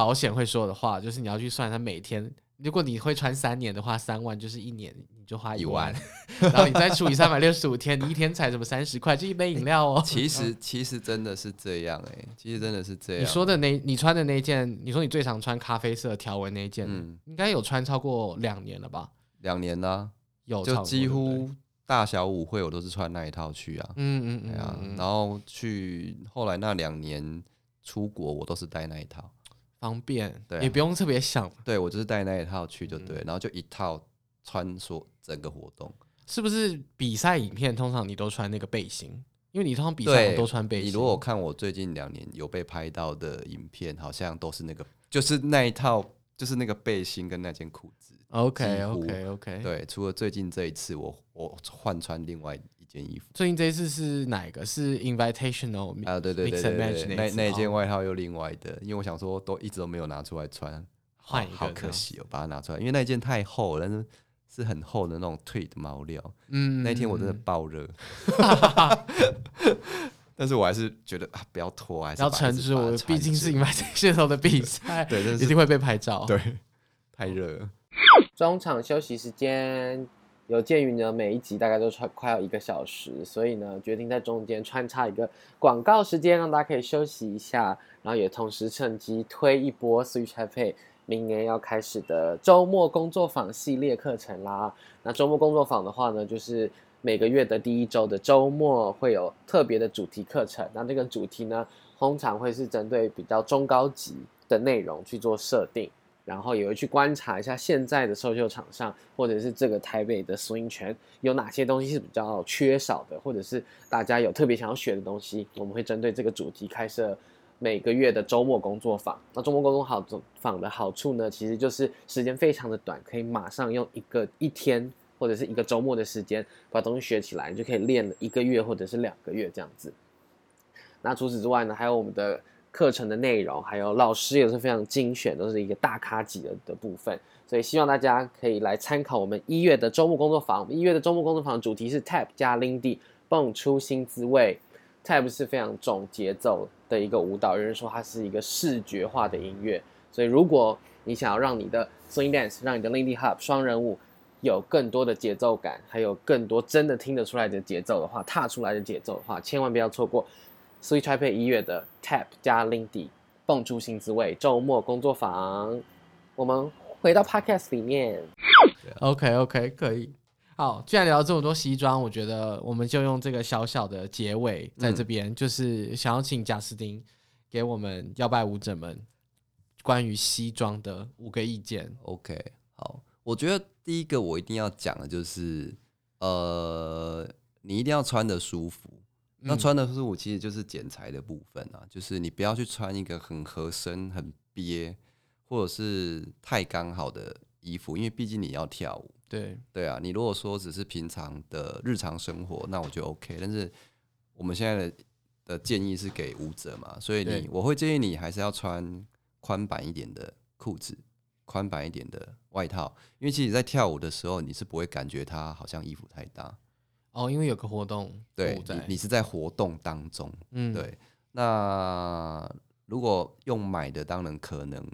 [SPEAKER 2] 保险会说的话，就是你要去算它每天，如果你会穿三年的话，三万就是一年你就花一
[SPEAKER 1] 一
[SPEAKER 2] 万
[SPEAKER 1] 万，[LAUGHS]
[SPEAKER 2] 然后你再除以三百六十五天，你一天才什么三十块，就一杯饮料哦。
[SPEAKER 1] 其实其实真的是这样哎、其实真的是这样。
[SPEAKER 2] 你说的那，你穿的那件，你说你最常穿咖啡色条纹那一件，
[SPEAKER 1] 嗯
[SPEAKER 2] 应该有穿超过两年了吧？
[SPEAKER 1] 两年啦、
[SPEAKER 2] 有，
[SPEAKER 1] 就几乎大小舞会我都是穿那一套去啊。
[SPEAKER 2] 嗯嗯
[SPEAKER 1] 嗯啊，
[SPEAKER 2] 嗯嗯，
[SPEAKER 1] 然后去后来那两年出国，我都是带那一套。
[SPEAKER 2] 方便，
[SPEAKER 1] 对啊
[SPEAKER 2] 也不用特别想，
[SPEAKER 1] 对我就是带那一套去就
[SPEAKER 2] 嗯
[SPEAKER 1] 对，然后就一套穿梭整个活动。
[SPEAKER 2] 是不是？比赛影片通常你都穿那个背心，因为你通常比赛都穿背心。
[SPEAKER 1] 你如果看我最近两年有被拍到的影片，好像都是那个，就是那一套，就是那个背心跟那件裤子。
[SPEAKER 2] OK OK OK
[SPEAKER 1] 对，除了最近这一次我我换穿另外一件衣服。
[SPEAKER 2] 最近这一次是哪一个？是 Invitational
[SPEAKER 1] 啊，对对对对对，
[SPEAKER 2] 那
[SPEAKER 1] 那那一件
[SPEAKER 2] 哦
[SPEAKER 1] 外套又另外的，因为我想说都一直都没有拿出来穿，
[SPEAKER 2] 换一个
[SPEAKER 1] 可惜哦，把它拿出来，因为那一件太厚了，但是是很厚的那种退的毛料。
[SPEAKER 3] 嗯，
[SPEAKER 1] 那天我真的爆热，[LAUGHS] 但是我还是觉得啊，不要脱，还是
[SPEAKER 3] 要
[SPEAKER 1] 把
[SPEAKER 3] 撑住，毕竟是
[SPEAKER 1] 住
[SPEAKER 3] 赢在线头的比赛，
[SPEAKER 1] 对，
[SPEAKER 3] 一定会被拍照。
[SPEAKER 1] 对，太热了。
[SPEAKER 2] 中场休息时间，有鉴于呢每一集大概都穿快要一个小时，所以呢决定在中间穿插一个广告时间，让大家可以休息一下，然后也同时趁机推一波 Switch Happy 明年要开始的周末工作坊系列课程啦。那周末工作坊的话呢，就是每个月的第一周的周末会有特别的主题课程，那这个主题呢，通常会是针对比较中高级的内容去做设定。然后也会去观察一下现在的售秀场上，或者是这个台北的 swing 圈有哪些东西是比较缺少的，或者是大家有特别想要学的东西，我们会针对这个主题开设每个月的周末工作坊。那周末工作好坊的好处呢，其实就是时间非常的短，可以马上用一个一天或者是一个周末的时间把东西学起来，你就可以练一个月或者是两个月这样子。那除此之外呢，还有我们的课程的内容，还有老师也是非常精选，都是一个大咖级的的部分，所以希望大家可以来参考我们一月的周末工作坊。一月的周末工作坊主题是 Tap 加 Lindy 蹦出新滋味。Tap 是非常重节奏的一个舞蹈，有人说它是一个视觉化的音乐，所以如果你想要让你的 Swing Dance，让你的 Lindy Hop 双人舞有更多的节奏感，还有更多真的听得出来的节奏的话，踏出来的节奏的话，千万不要错过。Switch iPad 一月的 Tap 加 Lindy 蹦出新滋味周末工作坊，我们回到 Podcast 里面。
[SPEAKER 3] OK OK，可以。好，既然聊了这么多西装，我觉得我们就用这个小小的结尾在这边，就是想要请贾斯汀给我们摇摆舞者们关于西装的五个意见。
[SPEAKER 1] OK，好，我觉得第一个我一定要讲的就是，呃，你一定要穿的舒服。那
[SPEAKER 3] 嗯
[SPEAKER 1] 穿的舒服其实就是剪裁的部分啊，就是你不要去穿一个很合身、很憋，或者是太刚好的衣服，因为毕竟你要跳舞。
[SPEAKER 3] 对，
[SPEAKER 1] 对啊，你如果说只是平常的日常生活，那我就 OK。但是我们现在的的建议是给舞者嘛，所以你我会建议你还是要穿宽版一点的裤子，宽版一点的外套，因为其实在跳舞的时候，你是不会感觉它好像衣服太大。
[SPEAKER 3] 哦，因为有个活动
[SPEAKER 1] 对你，你是在活动当中，
[SPEAKER 3] 嗯，
[SPEAKER 1] 对。那如果用买的，当然可能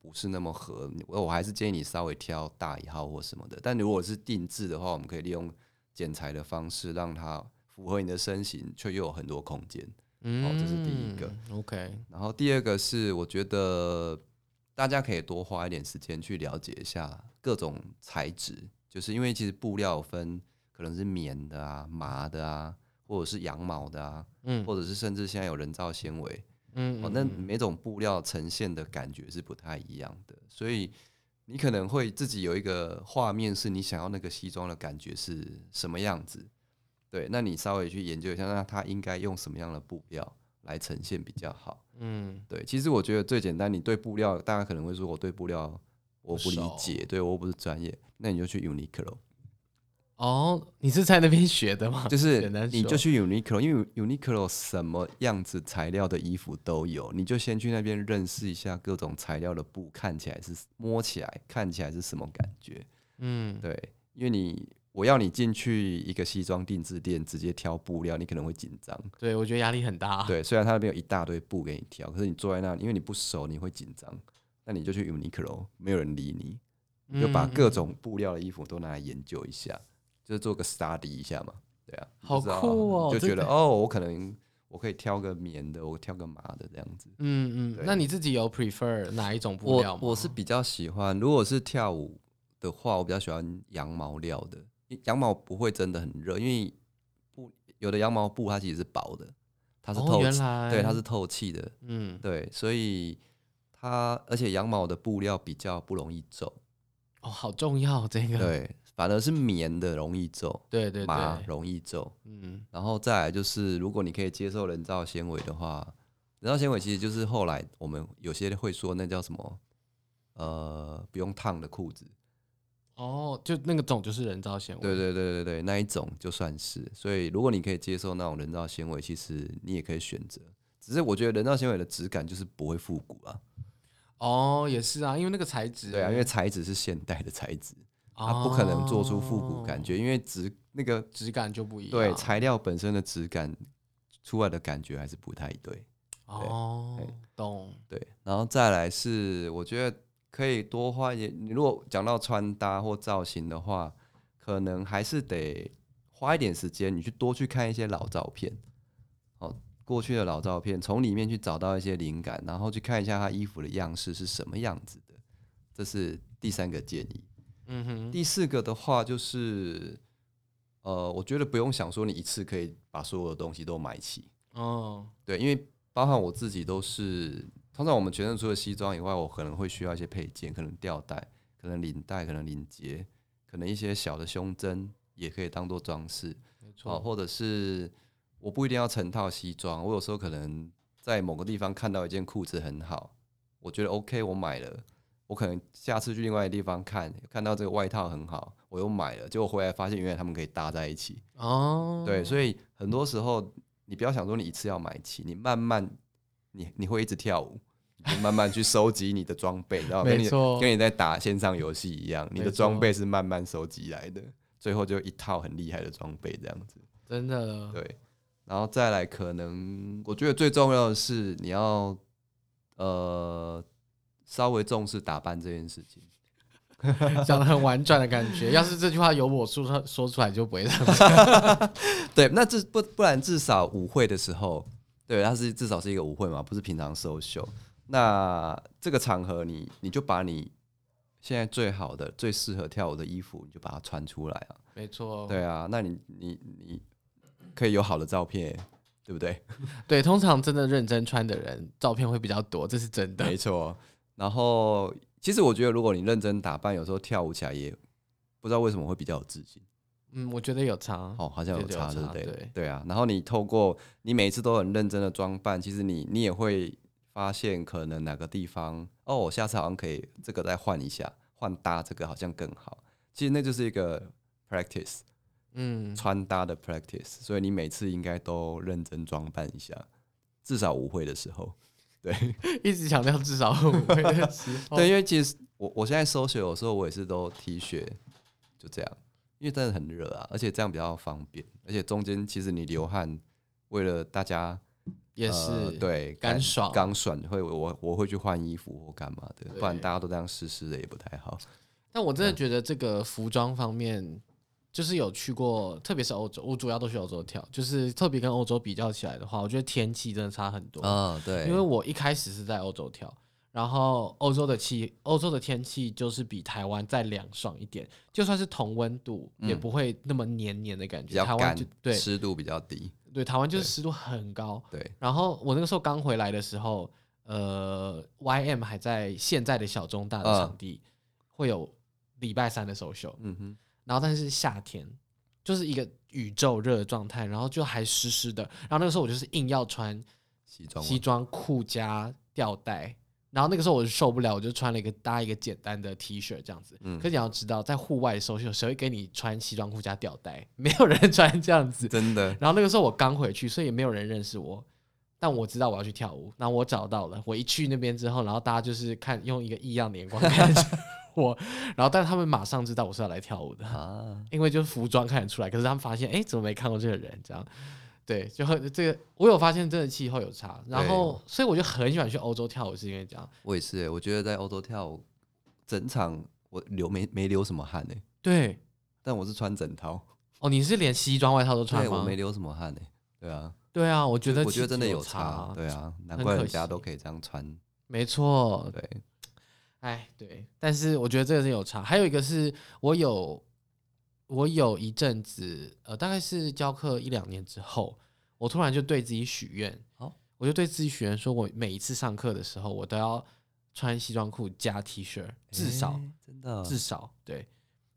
[SPEAKER 1] 不是那么合，我我还是建议你稍微挑大一号或什么的。但如果是定制的话，我们可以利用剪裁的方式，让它符合你的身形，却又有很多空间。
[SPEAKER 3] 嗯，
[SPEAKER 1] 哦这是第一个。
[SPEAKER 3] OK，
[SPEAKER 1] 然后第二个是，我觉得大家可以多花一点时间去了解一下各种材质，就是因为其实布料分可能是棉的啊、麻的啊，或者是羊毛的啊，
[SPEAKER 3] 嗯
[SPEAKER 1] 或者是甚至现在有人造纤维。
[SPEAKER 3] 嗯，
[SPEAKER 1] 哦，那
[SPEAKER 3] 嗯
[SPEAKER 1] 每种布料呈现的感觉是不太一样的，所以你可能会自己有一个画面，是你想要那个西装的感觉是什么样子。对，那你稍微去研究一下，那它应该用什么样的布料来呈现比较好。
[SPEAKER 3] 嗯
[SPEAKER 1] 对，其实我觉得最简单，你对布料，大家可能会说我对布料我不理解，对我又不是专业，那你就去 Uniqlo，
[SPEAKER 3] 哦，你是在那边学的吗？[LAUGHS]
[SPEAKER 1] 就是你就去 Uniqlo，因为 Uniqlo 什么样子材料的衣服都有，你就先去那边认识一下各种材料的布，看起来是摸起来看起来是什么感觉。
[SPEAKER 3] 嗯，
[SPEAKER 1] 对，因为你我要你进去一个西装定制店直接挑布料，你可能会紧张。
[SPEAKER 3] 对，我觉得压力很大。
[SPEAKER 1] 对，虽然他那边有一大堆布给你挑，可是你坐在那里，因为你不熟，你会紧张。那你就去 Uniqlo，没有人理你，你就把
[SPEAKER 3] 嗯
[SPEAKER 1] 各种布料的衣服都拿来研究一下，就做个 study 一下嘛。对啊，
[SPEAKER 3] 好酷哦
[SPEAKER 1] 就觉得哦，我可能我可以挑个棉的，我挑个麻的这样子。
[SPEAKER 3] 嗯嗯，那你自己有 prefer 哪一种布料吗？
[SPEAKER 1] 我我是比较喜欢，如果是跳舞的话，我比较喜欢羊毛料的，羊毛不会真的很热，因为布有的羊毛布它其实是薄的，它是
[SPEAKER 3] 哦
[SPEAKER 1] 透气，
[SPEAKER 3] 原来
[SPEAKER 1] 对，它是透气的，
[SPEAKER 3] 嗯
[SPEAKER 1] 对，所以它而且羊毛的布料比较不容易皱，
[SPEAKER 3] 哦，好重要这个。
[SPEAKER 1] 对，反而是棉的容易皱，
[SPEAKER 3] 对对
[SPEAKER 1] 麻
[SPEAKER 3] 对，
[SPEAKER 1] 容易皱，
[SPEAKER 3] 嗯
[SPEAKER 1] 然后再来就是，如果你可以接受人造纤维的话，人造纤维其实就是后来我们有些会说那叫什么，呃，不用烫的裤子。
[SPEAKER 3] 哦，就那个种就是人造纤维。
[SPEAKER 1] 对对对对对，那一种就算是。所以如果你可以接受那种人造纤维，其实你也可以选择。只是我觉得人造纤维的质感就是不会复古啊。
[SPEAKER 3] 哦，也是啊，因为那个材质。
[SPEAKER 1] 对啊，因为材质是现代的材质，它不可能做出复古感觉，因为质那个
[SPEAKER 2] 质感就不一样。
[SPEAKER 1] 对材料本身的质感出来的感觉还是不太对。
[SPEAKER 2] 哦
[SPEAKER 1] 对，
[SPEAKER 2] 懂。
[SPEAKER 1] 对，然后再来是我觉得可以多花一点。你如果讲到穿搭或造型的话，可能还是得花一点时间，你去多去看一些老照片，哦，过去的老照片，从里面去找到一些灵感，然后去看一下他衣服的样式是什么样子的。这是第三个建议。
[SPEAKER 2] 嗯哼，
[SPEAKER 1] 第四个的话就是，呃，我觉得不用想说你一次可以把所有的东西都买齐，
[SPEAKER 2] 哦，
[SPEAKER 1] 对，因为包含我自己都是，通常我们全身除了西装以外，我可能会需要一些配件，可能吊带，可能领带，可能领结，可能一些小的胸针也可以当做装饰，哦，
[SPEAKER 2] 没错。
[SPEAKER 1] 或者是我不一定要成套西装，我有时候可能在某个地方看到一件裤子很好，我觉得 OK，我买了。我可能下次去另外的地方看，看到这个外套很好，我又买了，结果回来发现原来他们可以搭在一起。
[SPEAKER 2] 哦，
[SPEAKER 1] 对，所以很多时候你不要想说你一次要买齐，你慢慢你你会一直跳舞，你慢慢去收集你的装备，然后跟你跟你在打线上游戏一样，你的装备是慢慢收集来的，最后就一套很厉害的装备这样子。
[SPEAKER 2] 真的。
[SPEAKER 1] 对，然后再来，可能我觉得最重要的是你要呃稍微重视打扮这件事情。[LAUGHS]
[SPEAKER 2] 讲的很婉转的感觉。要是这句话由我说出说出来，就不会这样子。[LAUGHS]
[SPEAKER 1] 对，那至不不然至少舞会的时候，对，它是至少是一个舞会嘛，不是平常 social。那这个场合你，你就把你现在最好的、最适合跳舞的衣服，你就把它穿出来啊。
[SPEAKER 2] 没错，
[SPEAKER 1] 对啊，那你你你可以有好的照片，对不对？[LAUGHS]
[SPEAKER 2] 对，通常真的认真穿的人，照片会比较多，这是真的。
[SPEAKER 1] 没错。然后，其实我觉得，如果你认真打扮，有时候跳舞起来也不知道为什么会比较有自信。
[SPEAKER 2] 嗯，我觉得有差。
[SPEAKER 1] 哦，好像有差，对不对？
[SPEAKER 2] 对
[SPEAKER 1] 对啊。然后你透过你每一次都很认真的装扮，其实你你也会发现，可能哪个地方哦，我下次好像可以这个再换一下，换搭这个好像更好。其实那就是一个 practice
[SPEAKER 2] 嗯，
[SPEAKER 1] 穿搭的 practice，所以你每次应该都认真装扮一下，至少舞会的时候。对。[LAUGHS]
[SPEAKER 2] 一直强调至少舞会的时候。[LAUGHS]
[SPEAKER 1] 对，因为其实我我现在收学有时候我也是都 T 恤，就这样，因为真的很热啊，而且这样比较方便，而且中间其实你流汗，为了大家
[SPEAKER 2] 也
[SPEAKER 1] 呃
[SPEAKER 2] 是，
[SPEAKER 1] 对
[SPEAKER 2] 干爽。
[SPEAKER 1] 干爽会我我会去换衣服或干嘛的，不然大家都这样湿湿的也不太好。
[SPEAKER 2] 但我真的觉得这个服装方面，就是有去过，特别是欧洲，我主要都去欧洲跳，就是特别跟欧洲比较起来的话，我觉得天气真的差很多。
[SPEAKER 1] 嗯，对
[SPEAKER 2] 因为我一开始是在欧洲跳，然后欧洲的气，欧洲的天气就是比台湾再凉爽一点，就算是同温度，也不会那么黏黏的感觉。台湾就，对
[SPEAKER 1] 湿度比较低，
[SPEAKER 2] 对，台湾就是湿度很高。
[SPEAKER 1] 对，
[SPEAKER 2] 然后我那个时候刚回来的时候，呃，YM 还在现在的小中大的
[SPEAKER 1] 嗯
[SPEAKER 2] 场地，会有礼拜三的首秀，
[SPEAKER 1] 嗯哼，
[SPEAKER 2] 然后但是夏天就是一个宇宙热的状态，然后就还湿湿的，然后那个时候我就是硬要穿
[SPEAKER 1] 西装
[SPEAKER 2] 西装裤加吊带，然后那个时候我就受不了，我就穿了一个搭一个简单的 T 恤这样子。
[SPEAKER 1] 嗯
[SPEAKER 2] 可是你要知道，在户外的时候，谁会给你穿西装裤加吊带？[LAUGHS] 没有人穿这样子。
[SPEAKER 1] 真的
[SPEAKER 2] 然后那个时候我刚回去，所以也没有人认识我。但我知道我要去跳舞，然后我找到了。我一去那边之后，然后大家就是看用一个异样的眼光看着我，然后但他们马上知道我是要来跳舞的，
[SPEAKER 1] 啊，[LAUGHS]
[SPEAKER 2] 因为就是服装看得出来。可是他们发现，哎，怎么没看过这个人？这样，对，就很这个我有发现，真的气候有差。然后，所以我就很喜欢去欧洲跳舞，是因为这样。
[SPEAKER 1] 我也是欸，我觉得在欧洲跳舞，整场我流没没流什么汗呢，
[SPEAKER 2] 对，
[SPEAKER 1] 但我是穿整套，
[SPEAKER 2] 哦，你是连西装外套都 [LAUGHS] 穿
[SPEAKER 1] 对我？没流什么汗呢，对啊，
[SPEAKER 2] 对啊，我觉得
[SPEAKER 1] 我觉得真的
[SPEAKER 2] 有
[SPEAKER 1] 有差，对啊，难怪人家都可以这样穿，
[SPEAKER 2] 没错，
[SPEAKER 1] 对，
[SPEAKER 2] 哎，对，但是我觉得这个是有差。还有一个是我有，我有一阵子，呃，大概是教课一两年之后，我突然就对自己许愿，
[SPEAKER 1] 哦
[SPEAKER 2] 我就对自己许愿，说我每一次上课的时候，我都要穿西装裤加 T 恤，至少、
[SPEAKER 1] 欸真的
[SPEAKER 2] 至少对。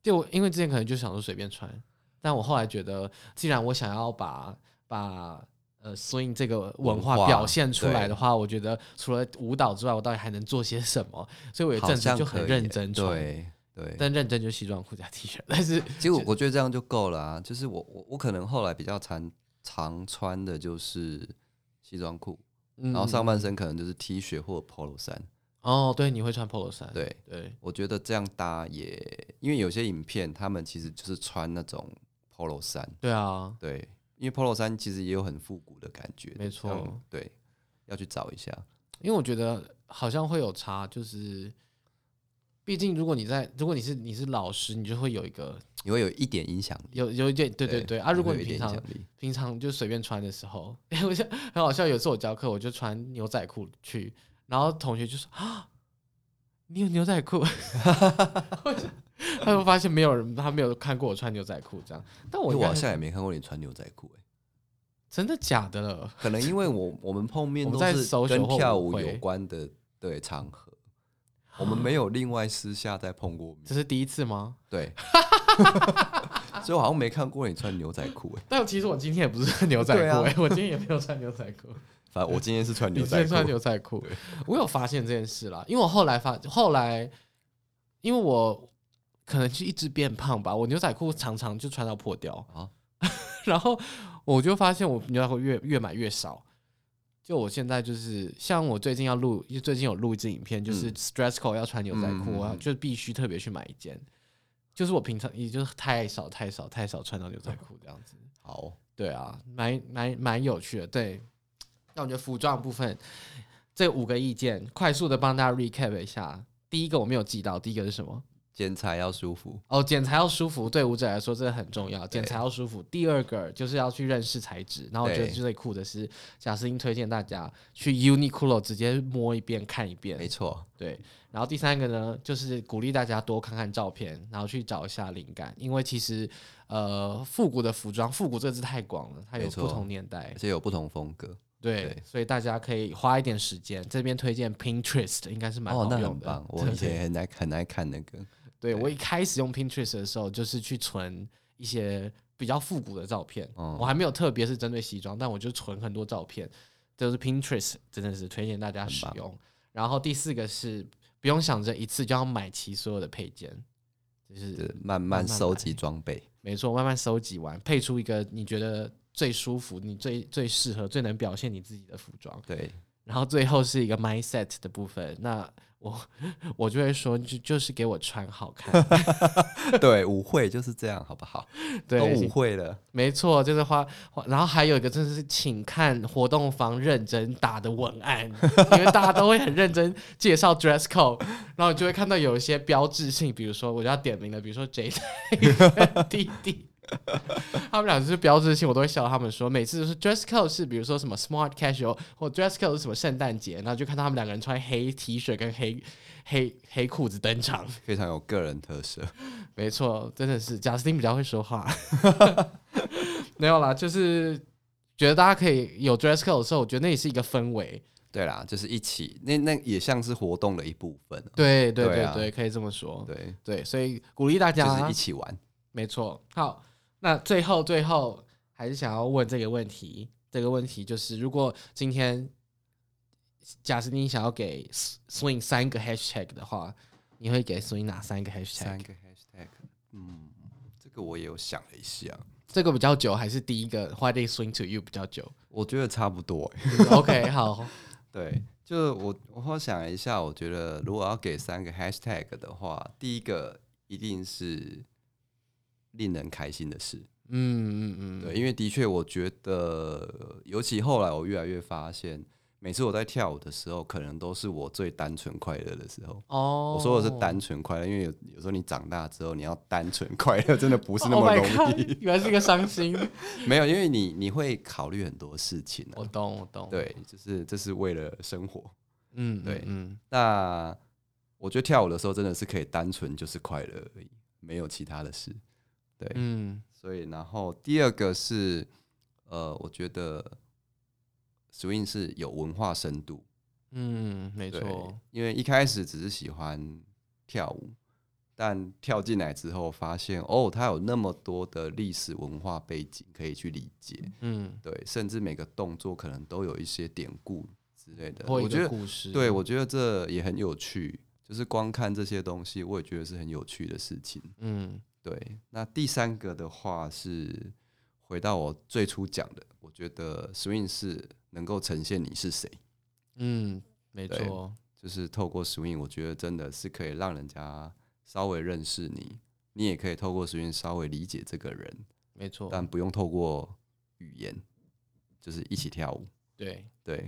[SPEAKER 2] 就我因为之前可能就想说随便穿，但我后来觉得，既然我想要把把呃 swing 这个文
[SPEAKER 1] 文化
[SPEAKER 2] 化表现出来的话，我觉得除了舞蹈之外，我到底还能做些什么？[LAUGHS] 所以我有一
[SPEAKER 1] 好
[SPEAKER 2] 阵子就很认真穿，
[SPEAKER 1] 对对，
[SPEAKER 2] 但认真就西装裤加 T 恤，但 [LAUGHS] 是
[SPEAKER 1] 其实我我觉得这样就够了啊。就是我我我可能后来比较常常穿的就是西装裤，
[SPEAKER 2] 嗯
[SPEAKER 1] 然后上半身可能就是 T 恤或 polo 衫，
[SPEAKER 2] 哦，对，你会穿 polo 衫，
[SPEAKER 1] 对，
[SPEAKER 2] 对，
[SPEAKER 1] 我觉得这样搭也，因为有些影片他们其实就是穿那种 polo 衫，
[SPEAKER 2] 对啊，
[SPEAKER 1] 对，因为 polo 衫其实也有很复古的感觉，
[SPEAKER 2] 没错
[SPEAKER 1] 对，要去找一下，
[SPEAKER 2] 因为我觉得好像会有差，就是毕竟如果你在，如果你是你是老师，你就会有一个
[SPEAKER 1] 你会有一点影响力，
[SPEAKER 2] 有有一点对对对啊，如果你平常平常就随便穿的时候，我想很好笑。有次我教课，我就穿牛仔裤去，然后同学就说啊，你有牛仔裤？[LAUGHS] 他会发现没有人，他没有看过我穿牛仔裤这样。但我
[SPEAKER 1] 我好像也没看过你穿牛仔裤、欸，
[SPEAKER 2] 真的假的了？
[SPEAKER 1] 可能因为我我们碰面
[SPEAKER 2] 在
[SPEAKER 1] 都是跟跳舞有关的对场合，我们没有另外私下再碰过面，
[SPEAKER 2] 这是第一次吗？[LAUGHS]
[SPEAKER 1] 对，[LAUGHS] 所以我好像没看过你穿牛仔裤、欸，
[SPEAKER 2] 但其实我今天也不是穿牛仔裤、欸，我今天也没有穿牛仔裤。[LAUGHS]
[SPEAKER 1] 反正我今天是穿牛仔
[SPEAKER 2] 穿牛仔裤，我有发现这件事啦，因为我后来发，后来因为我可能就一直变胖吧，我牛仔裤常常就穿到破掉
[SPEAKER 1] 啊 [LAUGHS]
[SPEAKER 2] 然后我就发现我牛仔裤越越买越少。就我现在就是像我最近要录，因为最近有录一支影片，就是
[SPEAKER 1] 嗯
[SPEAKER 2] stress code 要穿牛仔裤啊，就必须特别去买一件。就是我平常也就是太少太少太少穿到牛仔裤这样子。
[SPEAKER 1] 好，
[SPEAKER 2] 对啊，蛮蛮蛮有趣的。对，那我觉得服装部分这五个意见，快速的帮大家 recap 一下。第一个我没有记到，第一个是什么？
[SPEAKER 1] 剪裁要舒服，
[SPEAKER 2] 哦，剪裁要舒服，对舞者来说这个很重要，剪裁要舒服。第二个就是要去认识材质，然后我觉得最酷的是，贾斯汀推荐大家去 Uniqlo 直接摸一遍看一遍
[SPEAKER 1] 没，错，
[SPEAKER 2] 对。然后第三个呢，就是鼓励大家多看看照片，然后去找一下灵感，因为其实呃复古的服装，复古这个字太广了，它有不同年代
[SPEAKER 1] 而，且有不同风格，
[SPEAKER 2] 对，
[SPEAKER 1] 对
[SPEAKER 2] 所以大家可以花一点时间。这边推荐 Pinterest，应该是蛮
[SPEAKER 1] 哦，那
[SPEAKER 2] 好用的。
[SPEAKER 1] 很棒，[LAUGHS] 我以前很爱很爱看那个，对
[SPEAKER 2] 对我一开始用 Pinterest 的时候，就是去存一些比较复古的照片。
[SPEAKER 1] 哦
[SPEAKER 2] 我还没有特别是针对西装，但我就存很多照片，就是 Pinterest 真的是推荐大家使用。然后第四个是不用想着一次就要买齐所有的配件，就是
[SPEAKER 1] 慢
[SPEAKER 2] 慢慢
[SPEAKER 1] 慢收集装备，
[SPEAKER 2] 没错，慢慢收集完，配出一个你觉得最舒服、你最最适合、最能表现你自己的服装。
[SPEAKER 1] 对，
[SPEAKER 2] 然后最后是一个 mindset 的部分，那我 [LAUGHS] 我就会说，就就是给我穿好看，[LAUGHS]
[SPEAKER 1] 对，舞会就是这样，好不好？[LAUGHS] 都舞，会了，
[SPEAKER 2] 没错，就是花花。然后还有一个，就是请看活动方认真打的文案，因为大家都会很认真介绍 dress code，然后你就会看到有一些标志性，比如说我就要点名了，比如说 J 跟弟弟。[LAUGHS] 他们俩就是标志性，我都会笑他们说，每次都是 dress code 是比如说什么 smart casual 或 dress code 是什么圣诞节，然后就看到他们两个人穿黑 T 恤跟黑黑黑裤子登场。[LAUGHS]
[SPEAKER 1] 非常有个人特色，
[SPEAKER 2] 没错，真的是贾斯汀比较会说话。[LAUGHS] 没有啦，就是觉得大家可以有 dress code 的时候，我觉得那也是一个氛围。
[SPEAKER 1] 对啦，就是一起，那那也像是活动的一部分，
[SPEAKER 2] 对对
[SPEAKER 1] 对啊
[SPEAKER 2] 对对，可以这么说。
[SPEAKER 1] 对，
[SPEAKER 2] 对，所以鼓励大家
[SPEAKER 1] 就
[SPEAKER 2] 家
[SPEAKER 1] 是一起玩，
[SPEAKER 2] 没错。好，那最后最后还是想要问这个问题，这个问题就是，如果今天假设你想要给 swing 三个 hashtag 的话，你会给 swing 哪三个 hashtag？
[SPEAKER 1] 三个 hashtag，嗯，这个我也有想了一下，
[SPEAKER 2] 这个比较久，还是第一个 Why they swing to you 比较久
[SPEAKER 1] 我觉得差不多、欸
[SPEAKER 2] ，？OK，[LAUGHS] 好，
[SPEAKER 1] 对，就是我我后想了一下，我觉得如果要给三个 hashtag 的话，第一个一定是令人开心的事，
[SPEAKER 2] 嗯嗯嗯，
[SPEAKER 1] 对，因为的确我觉得，尤其后来我越来越发现，每次我在跳舞的时候，可能都是我最单纯快乐的时候。
[SPEAKER 2] 哦，
[SPEAKER 1] 我说的是单纯快乐，因为有有时候你长大之后，你要单纯快乐，[LAUGHS] 真的不是那
[SPEAKER 2] Oh
[SPEAKER 1] 么容
[SPEAKER 2] God，
[SPEAKER 1] 易。
[SPEAKER 2] 原来是一个伤心。[LAUGHS]
[SPEAKER 1] 没有，因为你你会考虑很多事情、啊。
[SPEAKER 2] 我懂，我懂。，
[SPEAKER 1] 对，就是这是为了生活。
[SPEAKER 2] 嗯，
[SPEAKER 1] 对
[SPEAKER 2] 嗯，
[SPEAKER 1] 那我觉得跳舞的时候真的是可以单纯就是快乐而已，没有其他的事。对，
[SPEAKER 2] 嗯。
[SPEAKER 1] 所以然后第二个是，呃，我觉得 swing 是有文化深度，
[SPEAKER 2] 嗯，没
[SPEAKER 1] 对
[SPEAKER 2] 错，，
[SPEAKER 1] 因为一开始只是喜欢跳舞，但跳进来之后发现，哦，它有那么多的历史文化背景可以去理解，
[SPEAKER 2] 嗯，
[SPEAKER 1] 对，甚至每个动作可能都有一些典故之类的，我觉得
[SPEAKER 2] 故事，
[SPEAKER 1] 对，我觉得这也很有趣，就是光看这些东西，我也觉得是很有趣的事情。
[SPEAKER 2] 嗯
[SPEAKER 1] 对，那第三个的话是回到我最初讲的，我觉得 swing 是能够呈现你是谁，
[SPEAKER 2] 嗯，没错，
[SPEAKER 1] 就是透过 swing，我觉得真的是可以让人家稍微认识你，你也可以透过 swing 稍微理解这个人，
[SPEAKER 2] 没错，
[SPEAKER 1] 但不用透过语言，就是一起跳舞。
[SPEAKER 2] 对，
[SPEAKER 1] 对，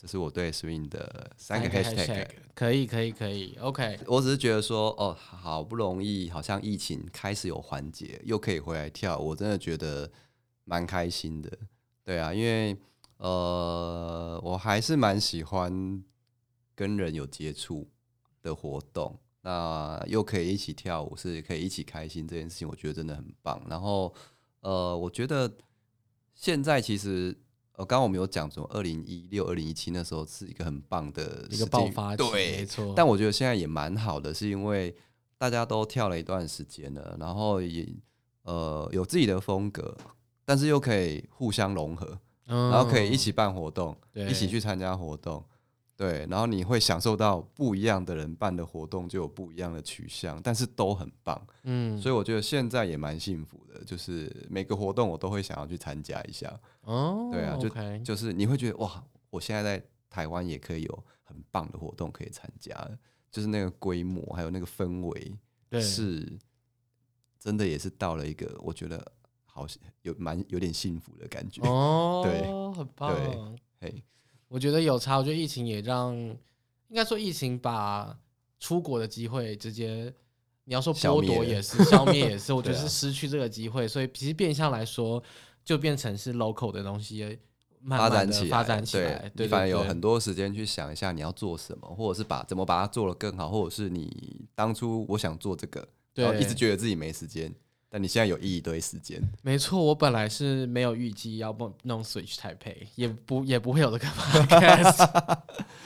[SPEAKER 1] 这是我对 swing 的三个 hashtag。
[SPEAKER 2] 可以，可以，可以，OK。
[SPEAKER 1] 我只是觉得说，哦，好不容易，好像疫情开始有缓解，又可以回来跳，我真的觉得蛮开心的。对啊，因为呃，我还是蛮喜欢跟人有接触的活动，那又可以一起跳舞，是可以一起开心这件事情，我觉得真的很棒。然后呃，我觉得现在其实。呃，刚刚我们有讲说，二零一六、二零一七那时候是一个很棒的
[SPEAKER 2] 一个爆发
[SPEAKER 1] 期，
[SPEAKER 2] 对，没错。
[SPEAKER 1] 但我觉得现在也蛮好的，是因为大家都跳了一段时间了，然后也呃有自己的风格，但是又可以互相融合，然后可以一起办活动，一起去参加活动。对，然后你会享受到不一样的人办的活动就有不一样的取向，但是都很棒，嗯，所以我觉得现在也蛮幸福的，就是每个活动我都会想要去参加一下，
[SPEAKER 2] 哦，
[SPEAKER 1] 对啊，就就是你会觉得哇，我现在在台湾也可以有很棒的活动可以参加，就是那个规模还有那个氛围，是真的也是到了一个我觉得好有蛮有点幸福的感觉，
[SPEAKER 2] 哦，[LAUGHS]
[SPEAKER 1] 对，
[SPEAKER 2] 很棒，
[SPEAKER 1] 嘿。
[SPEAKER 2] 我觉得有差，我觉得疫情也让，应该说疫情把出国的机会直接，你要说剥夺也是，消灭也是，我觉得是 [LAUGHS] 失去这个机会，所以其实变相来说，就变成是 local 的东西
[SPEAKER 1] 发展起
[SPEAKER 2] 来，发展起来，对，
[SPEAKER 1] 反而有很多时间去想一下你要做什么，或者是把怎么把它做得更好，或者是你当初我想做这个，然后一直觉得自己没时间。但你现在有一堆时间，
[SPEAKER 2] 没错，我本来是没有预计要不弄 Switch 台配，也不也不会有这个 podcast，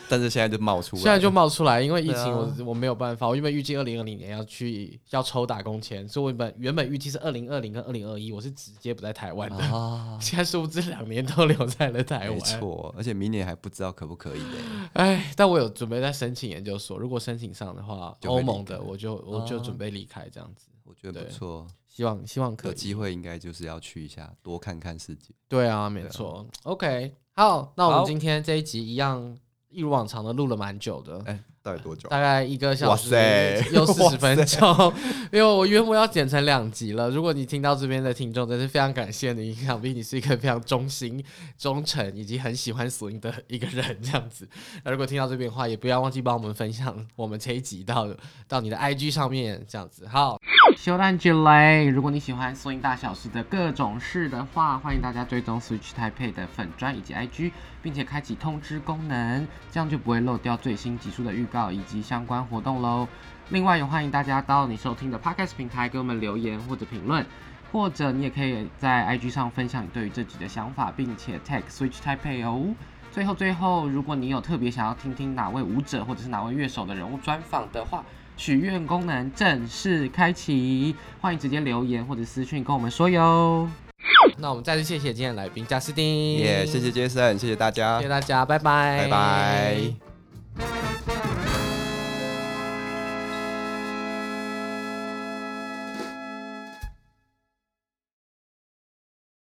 [SPEAKER 1] 但是现在就冒出来，
[SPEAKER 2] 现在就冒出来，因为疫情，我我没有办法，我原本预计二零二零年要去要抽打工签，所以我本原本预计是二零二零跟二零二一，我是直接不在台湾的，现在殊不知两年都留在了台湾，没
[SPEAKER 1] 错，而且明年还不知道可不可以嘞，
[SPEAKER 2] 哎，但我有准备在申请研究所，如果申请上的话，欧盟的我就我就准备离开这样子，
[SPEAKER 1] 我觉得不错。
[SPEAKER 2] 希望希望可
[SPEAKER 1] 有机会，应该就是要去一下，多看看世界。
[SPEAKER 2] 对啊，没错。OK，好，那我们今天这一集一样，一如往常的录了蛮久的。
[SPEAKER 1] 哎。大概多久？
[SPEAKER 2] 大概一个小时，又 [LAUGHS] 四十分钟。因为我原本要剪成两集了。如果你听到这边的听众，真是非常感谢你，想必你是一个非常忠心、忠诚以及很喜欢索音的一个人。这样子，那如果听到这边的话，也不要忘记帮我们分享我们这一集到到你的 IG 上面。这样子，好。修蛋姐嘞，如果你喜欢索音大小事的各种事的话，欢迎大家追踪 Switch 台配的粉砖以及 IG，并且开启通知功能，这样就不会漏掉最新集数的预告。以及相关活动喽。另外，也欢迎大家到你收听的 Podcast 平台给我们留言或者评论，或者你也可以在 IG 上分享你对于这集的想法，并且 tag Switch Taipei 哦。最后，最后，如果你有特别想要听听哪位舞者或者是哪位乐手的人物专访的话，许愿功能正式开启，欢迎直接留言或者私讯跟我们说哟。[LAUGHS] 那我们再次谢谢今天来宾贾斯汀，
[SPEAKER 1] 也谢谢杰森，谢谢大家，
[SPEAKER 2] 谢谢大家，拜拜，
[SPEAKER 1] 拜拜。